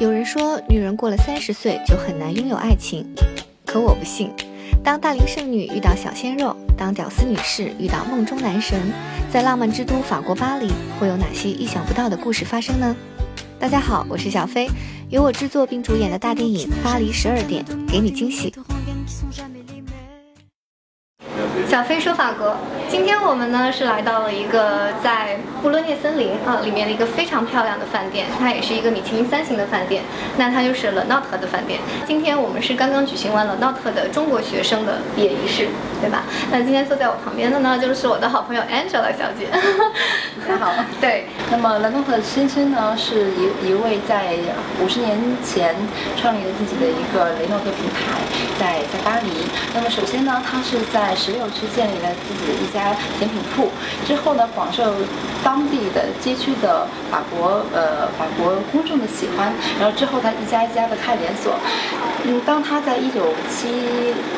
有人说，女人过了三十岁就很难拥有爱情，可我不信。当大龄剩女遇到小鲜肉，当屌丝女士遇到梦中男神，在浪漫之都法国巴黎，会有哪些意想不到的故事发生呢？大家好，我是小飞，由我制作并主演的大电影《巴黎十二点》，给你惊喜。小飞说法国，今天我们呢是来到了一个在布洛涅森林啊里面的一个非常漂亮的饭店，它也是一个米其林三星的饭店，那它就是 Le Not 的饭店。今天我们是刚刚举行完了 Not 的中国学生的毕业仪式，对吧？那今天坐在我旁边的呢就是我的好朋友 Angela 小姐。大家好，对，那么 Le Not 先生呢是一一位在五十年前创立了自己的一个雷诺特品牌，在在巴黎。那么首先呢，他是在十六去建立了自己的一家甜品铺，之后呢广受当地的街区的法国呃法国公众的喜欢，然后之后他一家一家的开连锁。嗯，当他在一九七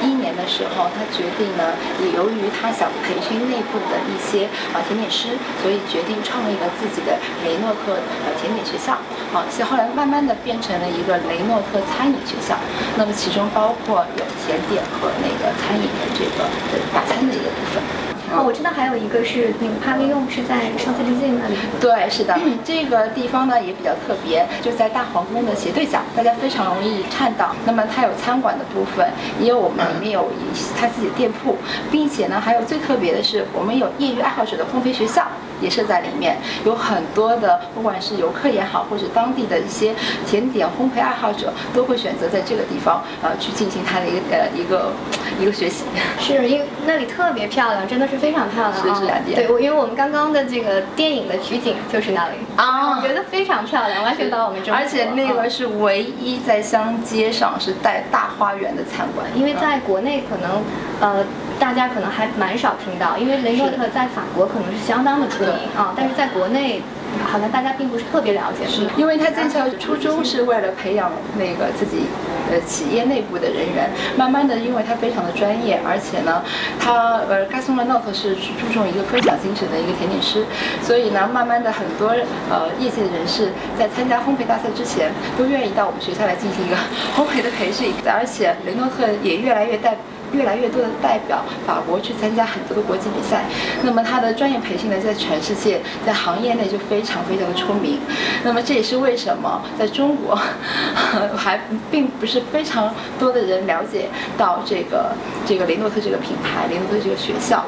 一年时候，他决定呢，也由于他想培训内部的一些啊甜点师，所以决定创立了自己的雷诺特呃甜点学校。好，其后来慢慢的变成了一个雷诺特餐饮学校。那么其中包括有甜点和那个餐饮的这个大餐的一个部分。哦，我知道还有一个是那个帕利用是在上次之境那里。对，是的，这个地方呢也比较特别，就在大皇宫的斜对角，大家非常容易看到。那么它有餐馆的部分，也有我们里面有一它自己的店铺，并且呢还有最特别的是，我们有业余爱好者的烘焙学校。也设在里面，有很多的，不管是游客也好，或者当地的一些甜点烘焙爱好者，都会选择在这个地方，呃，去进行他的一个呃一个 一个学习。是因为那里特别漂亮，真的是非常漂亮啊！是是对，我因为我们刚刚的这个电影的取景就是那里啊，我觉得非常漂亮，完全到我们这。而且那个是唯一在乡街上是带大花园的餐馆，因为在国内可能呃。大家可能还蛮少听到，因为雷诺特在法国可能是相当的出名啊，但是在国内好像大家并不是特别了解。是因为他建校初衷是为了培养那个自己呃企业内部的人员，慢慢的因为他非常的专业，而且呢，他呃盖松的诺特是注重一个分享精神的一个甜点师，所以呢，慢慢的很多呃业界的人士在参加烘焙大赛之前，都愿意到我们学校来进行一个烘焙的培训，而且雷诺特也越来越带。越来越多的代表法国去参加很多的国际比赛，那么他的专业培训呢，在全世界在行业内就非常非常的出名。那么这也是为什么在中国 还并不是非常多的人了解到这个这个雷诺特这个品牌，雷诺特这个学校。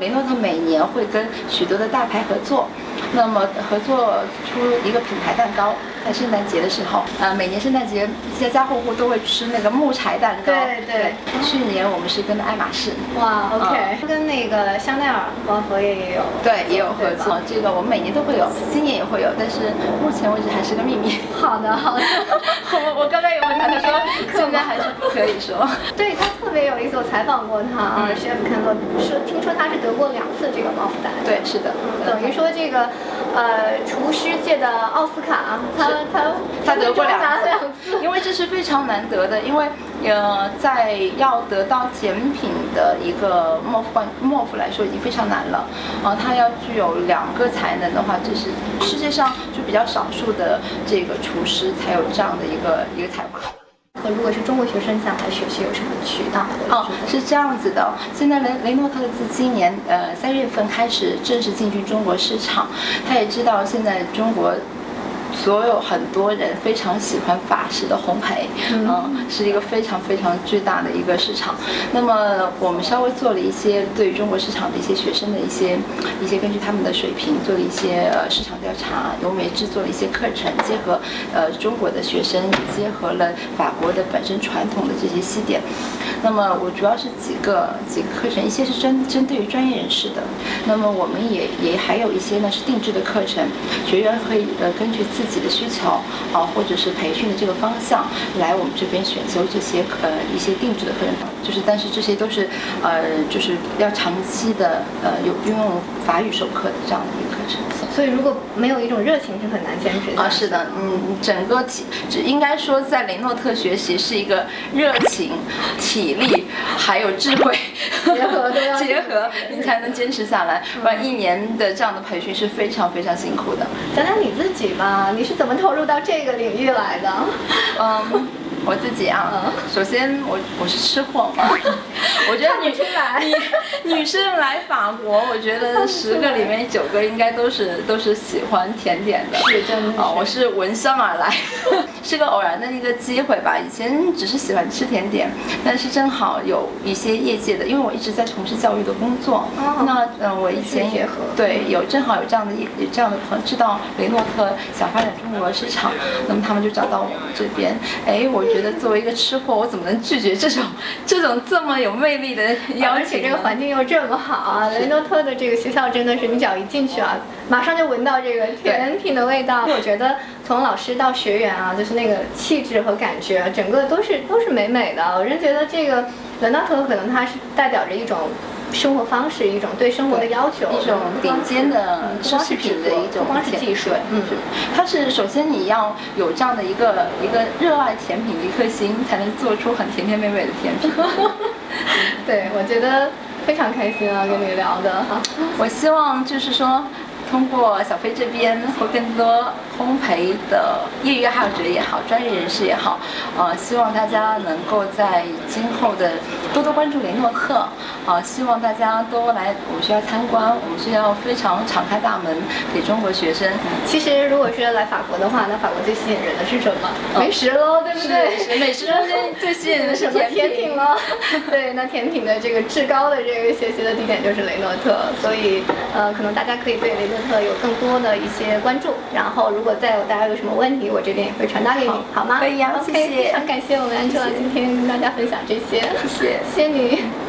雷诺特每年会跟许多的大牌合作，那么合作出一个品牌蛋糕。在圣诞节的时候，呃，每年圣诞节家家户户都会吃那个木柴蛋糕。对对。去年我们是跟爱马仕。哇，OK。跟那个香奈儿王合也有。对，也有合作。这个我们每年都会有，今年也会有，但是目前为止还是个秘密。好的，好的。我我刚才有问他，他说 现在还是不可以说。对他特别有意思，我采访过他啊，Chef e n 说听说他是得过两次这个毛福丹。对，是的。等于说这个，呃，厨师界的奥斯卡，他。他他得过两次，因为这是非常难得的，因为呃，在要得到甜品的一个莫夫莫夫来说已经非常难了，啊，他要具有两个才能的话，这是世界上就比较少数的这个厨师才有这样的一个一个才华。如果是中国学生想来学习，有什么渠道？哦，是这样子的，现在雷雷诺特自今年呃三月份开始正式进军中国市场，他也知道现在中国。所有很多人非常喜欢法式的烘焙，嗯，是一个非常非常巨大的一个市场。那么我们稍微做了一些对于中国市场的一些学生的一些一些根据他们的水平做了一些呃市场调查，由美制作了一些课程，结合呃中国的学生，也结合了法国的本身传统的这些西点。那么我主要是几个几个课程，一些是针针对于专业人士的，那么我们也也还有一些呢是定制的课程，学员可以呃根据自己自己的需求啊，或者是培训的这个方向来我们这边选修这些呃一些定制的课程，就是但是这些都是呃就是要长期的呃有运用法语授课的这样的一个课程。所以如果没有一种热情，是很难坚持啊，是的，嗯，整个体，应该说在雷诺特学习是一个热情、体力还有智慧 结合都要 结合，你才能坚持下来。不然一年的这样的培训是非常非常辛苦的。讲讲你自己吧，你是怎么投入到这个领域来的？嗯。我自己啊，首先我我是吃货嘛，我觉得女女女生来法国，我觉得十个里面九个应该都是都是喜欢甜点的，是真的。我是闻香而来，是个偶然的一个机会吧。以前只是喜欢吃甜点，但是正好有一些业界的，因为我一直在从事教育的工作。那嗯，我以前也对有正好有这样的有这样的朋友知道雷诺特想发展中国市场，那么他们就找到我们这边。哎，我。觉觉得作为一个吃货，我怎么能拒绝这种 这种这么有魅力的邀请？而且这个环境又这么好啊！雷诺特的这个学校真的是，你只要一进去啊，马上就闻到这个甜品的味道。我觉得从老师到学员啊，就是那个气质和感觉，整个都是都是美美的。我真觉得这个雷诺特可能它是代表着一种。生活方式一种对生活的要求，一种顶尖的奢侈品的一种技术。嗯，它是首先你要有这样的一个一个热爱甜品的一颗心，才能做出很甜甜美美的甜品。对，我觉得非常开心啊，跟你聊的。我希望就是说。通过小飞这边和更多烘焙的业余爱好者也好，专业人士也好，呃，希望大家能够在今后的多多关注雷诺特，啊，希望大家多来我们学校参观，我们学校非常敞开大门给中国学生。其实如果是来法国的话，那法国最吸引人的是什么？美食喽，对不对？美食中间最吸引人的是 甜品喽。对，那甜品的这个至高的这个学习的地点就是雷诺特，所以呃，可能大家可以对雷诺。有更多的一些关注，然后如果再有大家有什么问题，我这边也会传达给你，好吗？可以啊，谢谢，非常感谢我们安卓今天跟大家分享这些，谢谢，谢谢你。